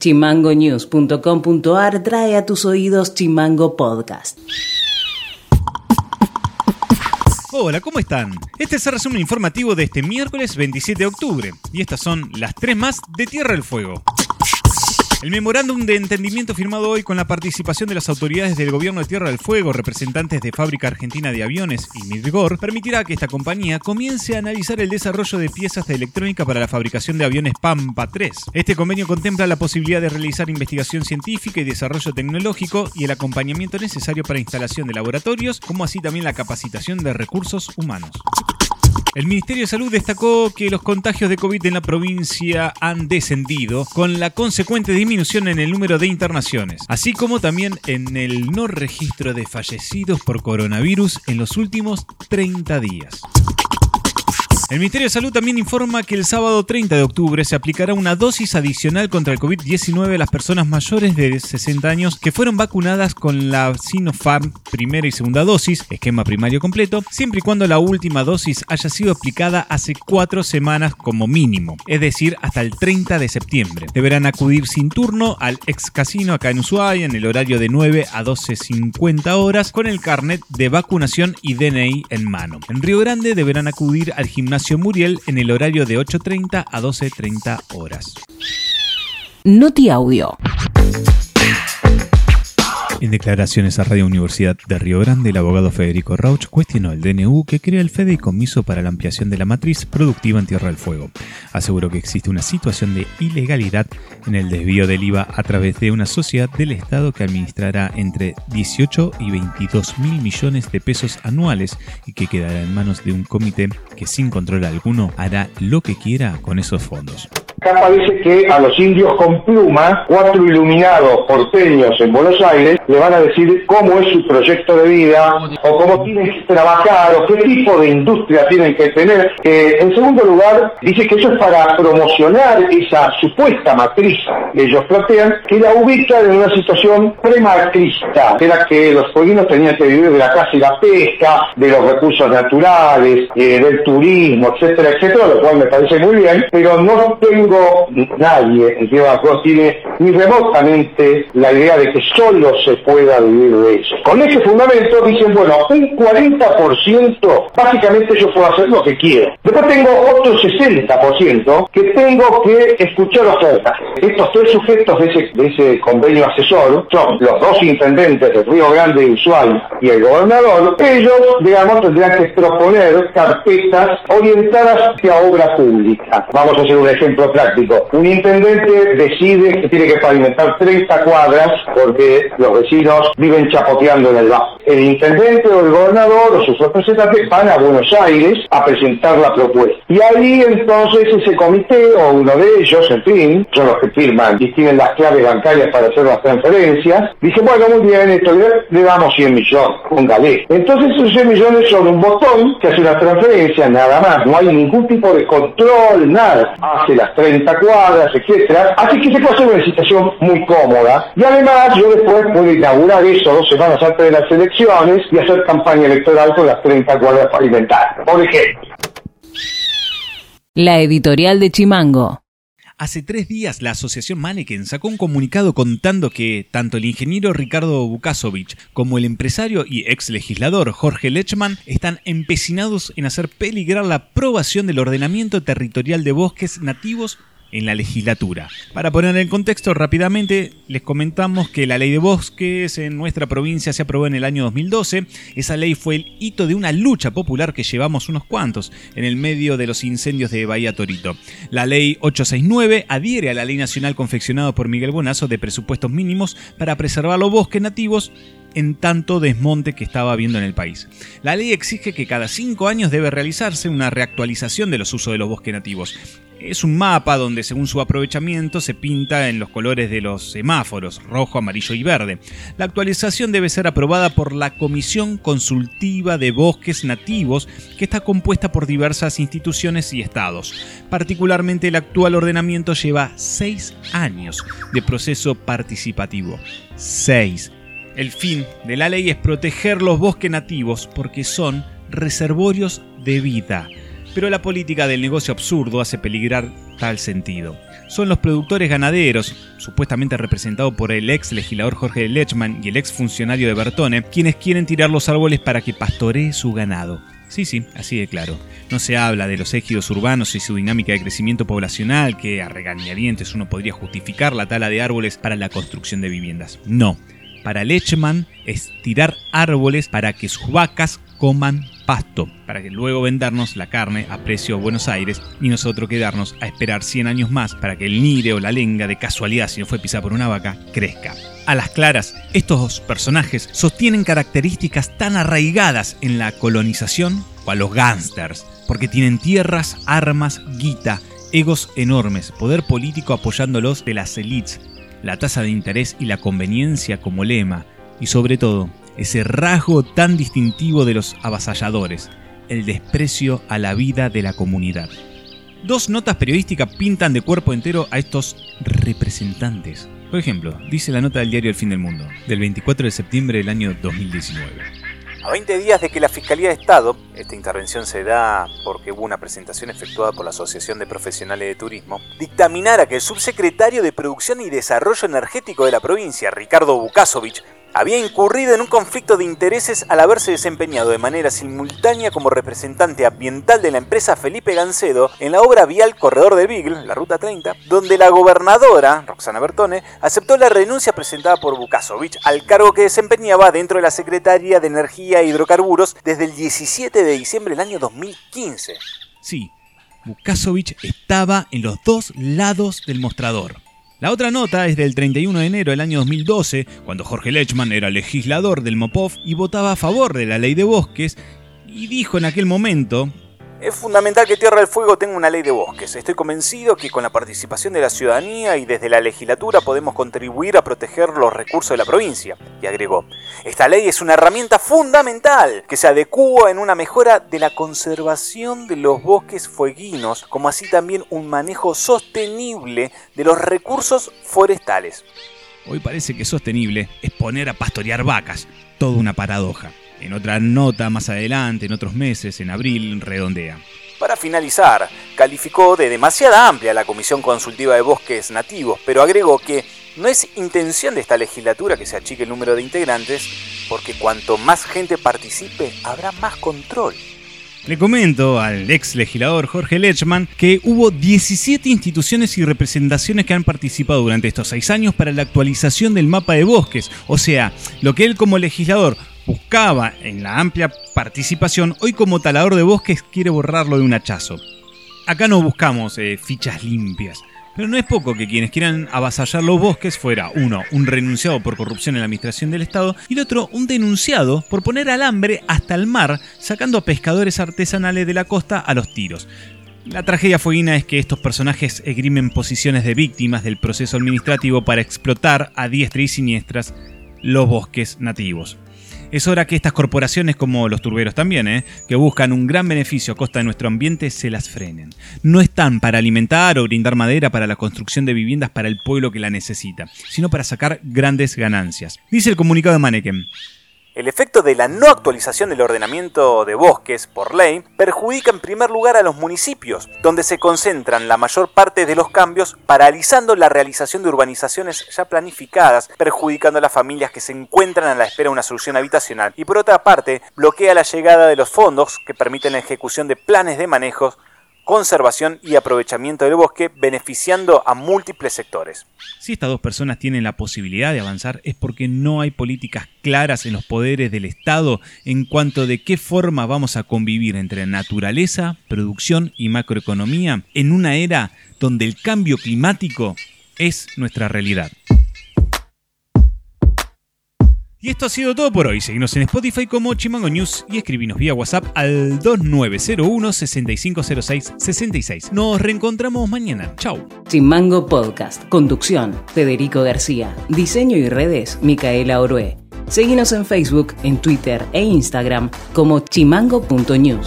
Chimangonews.com.ar trae a tus oídos Chimango Podcast. Hola, ¿cómo están? Este es el resumen informativo de este miércoles 27 de octubre y estas son las tres más de Tierra del Fuego. El memorándum de entendimiento firmado hoy con la participación de las autoridades del gobierno de Tierra del Fuego, representantes de Fábrica Argentina de Aviones y Midgor, permitirá que esta compañía comience a analizar el desarrollo de piezas de electrónica para la fabricación de aviones Pampa 3. Este convenio contempla la posibilidad de realizar investigación científica y desarrollo tecnológico y el acompañamiento necesario para instalación de laboratorios, como así también la capacitación de recursos humanos. El Ministerio de Salud destacó que los contagios de COVID en la provincia han descendido, con la consecuente disminución en el número de internaciones, así como también en el no registro de fallecidos por coronavirus en los últimos 30 días. El Ministerio de Salud también informa que el sábado 30 de octubre se aplicará una dosis adicional contra el COVID-19 a las personas mayores de 60 años que fueron vacunadas con la Sinopharm primera y segunda dosis, esquema primario completo, siempre y cuando la última dosis haya sido aplicada hace cuatro semanas como mínimo, es decir, hasta el 30 de septiembre. Deberán acudir sin turno al ex casino acá en Ushuaia en el horario de 9 a 12.50 horas con el carnet de vacunación y DNI en mano. En Río Grande deberán acudir al gimnasio Muriel en el horario de 8.30 a 12.30 horas. Noti Audio. En declaraciones a Radio Universidad de Río Grande, el abogado Federico Rauch cuestionó el DNU que crea el fideicomiso para la ampliación de la matriz productiva en Tierra del Fuego. Aseguró que existe una situación de ilegalidad en el desvío del IVA a través de una sociedad del Estado que administrará entre 18 y 22 mil millones de pesos anuales y que quedará en manos de un comité que sin control alguno hará lo que quiera con esos fondos. Acá parece que a los indios con pluma, cuatro iluminados porteños en Buenos Aires, le van a decir cómo es su proyecto de vida, o cómo tienen que trabajar, o qué tipo de industria tienen que tener. Eh, en segundo lugar, dice que eso es para promocionar esa supuesta matriz que ellos plantean, que la ubica en una situación premacrista, era que los pueblos tenían que vivir de la caza y la pesca, de los recursos naturales, eh, del turismo, etcétera, etcétera, lo cual me parece muy bien, pero no tengo nadie en Tierra tiene ni remotamente la idea de que solo se pueda vivir de eso. Con ese fundamento dicen, bueno, un 40% básicamente yo puedo hacer lo que quiero. Después tengo otro 60% que tengo que escuchar ofertas. Estos tres sujetos de ese, convenio asesor son los dos intendentes de Río Grande y Ushuaia y el gobernador. Ellos, digamos, tendrían que proponer carpetas orientadas hacia obra pública. Vamos a hacer un ejemplo Un intendente decide que tiene que pavimentar 30 cuadras porque los vecinos viven chapoteando en el bajo. El intendente o el gobernador o sus representantes van a Buenos Aires a presentar la propuesta. Y ahí entonces ese comité o uno de ellos, en fin, son los que firman y tienen las claves bancarias para hacer las transferencias, dice, bueno, muy bien, esto le, damos 100 millones, póngale. Entonces esos 100 millones son un botón que hace una transferencia, nada más, no hay ningún tipo de control, nada. Hace las 30 cuadras, etcétera. Así que se puede hacer una situación muy cómoda. Y además yo después puedo inaugurar eso dos semanas antes de las elecciones y hacer campaña electoral con las 30 cuadras pavimentarias, por ejemplo. La editorial de Chimango. Hace tres días la asociación Mannequin sacó un comunicado contando que tanto el ingeniero Ricardo Bukasovich como el empresario y ex legislador Jorge Lechman están empecinados en hacer peligrar la aprobación del ordenamiento territorial de bosques nativos en la legislatura. Para poner en contexto rápidamente, les comentamos que la ley de bosques en nuestra provincia se aprobó en el año 2012. Esa ley fue el hito de una lucha popular que llevamos unos cuantos en el medio de los incendios de Bahía Torito. La ley 869 adhiere a la ley nacional confeccionada por Miguel Bonazo de presupuestos mínimos para preservar los bosques nativos en tanto desmonte que estaba habiendo en el país. La ley exige que cada cinco años debe realizarse una reactualización de los usos de los bosques nativos. Es un mapa donde según su aprovechamiento se pinta en los colores de los semáforos, rojo, amarillo y verde. La actualización debe ser aprobada por la Comisión Consultiva de Bosques Nativos, que está compuesta por diversas instituciones y estados. Particularmente el actual ordenamiento lleva seis años de proceso participativo. Seis. El fin de la ley es proteger los bosques nativos porque son reservorios de vida pero la política del negocio absurdo hace peligrar tal sentido. son los productores ganaderos, supuestamente representado por el ex legislador Jorge Lechman y el ex funcionario de Bertone, quienes quieren tirar los árboles para que pastoree su ganado. Sí, sí, así de claro. No se habla de los ejidos urbanos y su dinámica de crecimiento poblacional, que a regañadientes uno podría justificar la tala de árboles para la construcción de viviendas. No. Para Lechman es tirar árboles para que sus vacas coman pasto, para que luego vendernos la carne a precio Buenos Aires y nosotros quedarnos a esperar 100 años más para que el nire o la lenga, de casualidad si no fue pisada por una vaca, crezca. A las claras, estos dos personajes sostienen características tan arraigadas en la colonización o a los gángsters, porque tienen tierras, armas, guita, egos enormes, poder político apoyándolos de las élites, la tasa de interés y la conveniencia como lema, y sobre todo, ese rasgo tan distintivo de los avasalladores, el desprecio a la vida de la comunidad. Dos notas periodísticas pintan de cuerpo entero a estos representantes. Por ejemplo, dice la nota del diario El Fin del Mundo, del 24 de septiembre del año 2019. A 20 días de que la Fiscalía de Estado, esta intervención se da porque hubo una presentación efectuada por la Asociación de Profesionales de Turismo, dictaminara que el subsecretario de Producción y Desarrollo Energético de la provincia, Ricardo Bukasovich, había incurrido en un conflicto de intereses al haberse desempeñado de manera simultánea como representante ambiental de la empresa Felipe Gancedo en la obra vial Corredor del Beagle, la Ruta 30, donde la gobernadora, Roxana Bertone, aceptó la renuncia presentada por Bukasovich al cargo que desempeñaba dentro de la Secretaría de Energía e Hidrocarburos desde el 17 de diciembre del año 2015. Sí, Bukasovich estaba en los dos lados del mostrador. La otra nota es del 31 de enero del año 2012, cuando Jorge Lechman era legislador del MOPOF y votaba a favor de la ley de bosques, y dijo en aquel momento, es fundamental que Tierra del Fuego tenga una ley de bosques. Estoy convencido que con la participación de la ciudadanía y desde la legislatura podemos contribuir a proteger los recursos de la provincia. Y agregó, esta ley es una herramienta fundamental que se adecúa en una mejora de la conservación de los bosques fueguinos, como así también un manejo sostenible de los recursos forestales. Hoy parece que sostenible es poner a pastorear vacas, toda una paradoja. En otra nota más adelante, en otros meses, en abril, redondea. Para finalizar, calificó de demasiada amplia la Comisión Consultiva de Bosques Nativos, pero agregó que no es intención de esta legislatura que se achique el número de integrantes, porque cuanto más gente participe, habrá más control. Le comento al ex legislador Jorge Lechman que hubo 17 instituciones y representaciones que han participado durante estos seis años para la actualización del mapa de bosques. O sea, lo que él como legislador buscaba en la amplia participación, hoy como talador de bosques quiere borrarlo de un hachazo. Acá no buscamos eh, fichas limpias, pero no es poco que quienes quieran avasallar los bosques fuera uno, un renunciado por corrupción en la administración del Estado y el otro, un denunciado por poner alambre hasta el mar, sacando a pescadores artesanales de la costa a los tiros. La tragedia fueguina es que estos personajes esgrimen posiciones de víctimas del proceso administrativo para explotar a diestra y siniestras los bosques nativos. Es hora que estas corporaciones, como los turberos también, ¿eh? que buscan un gran beneficio a costa de nuestro ambiente, se las frenen. No están para alimentar o brindar madera para la construcción de viviendas para el pueblo que la necesita, sino para sacar grandes ganancias. Dice el comunicado de Manneken. El efecto de la no actualización del ordenamiento de bosques por ley perjudica en primer lugar a los municipios, donde se concentran la mayor parte de los cambios, paralizando la realización de urbanizaciones ya planificadas, perjudicando a las familias que se encuentran a la espera de una solución habitacional, y por otra parte, bloquea la llegada de los fondos que permiten la ejecución de planes de manejos conservación y aprovechamiento del bosque, beneficiando a múltiples sectores. Si estas dos personas tienen la posibilidad de avanzar es porque no hay políticas claras en los poderes del Estado en cuanto de qué forma vamos a convivir entre naturaleza, producción y macroeconomía en una era donde el cambio climático es nuestra realidad. Y esto ha sido todo por hoy. Seguimos en Spotify como Chimango News y escribinos vía WhatsApp al 2901 6506 66. Nos reencontramos mañana. Chau. Chimango Podcast. Conducción. Federico García. Diseño y redes. Micaela Orué. Seguinos en Facebook, en Twitter e Instagram como chimango.news.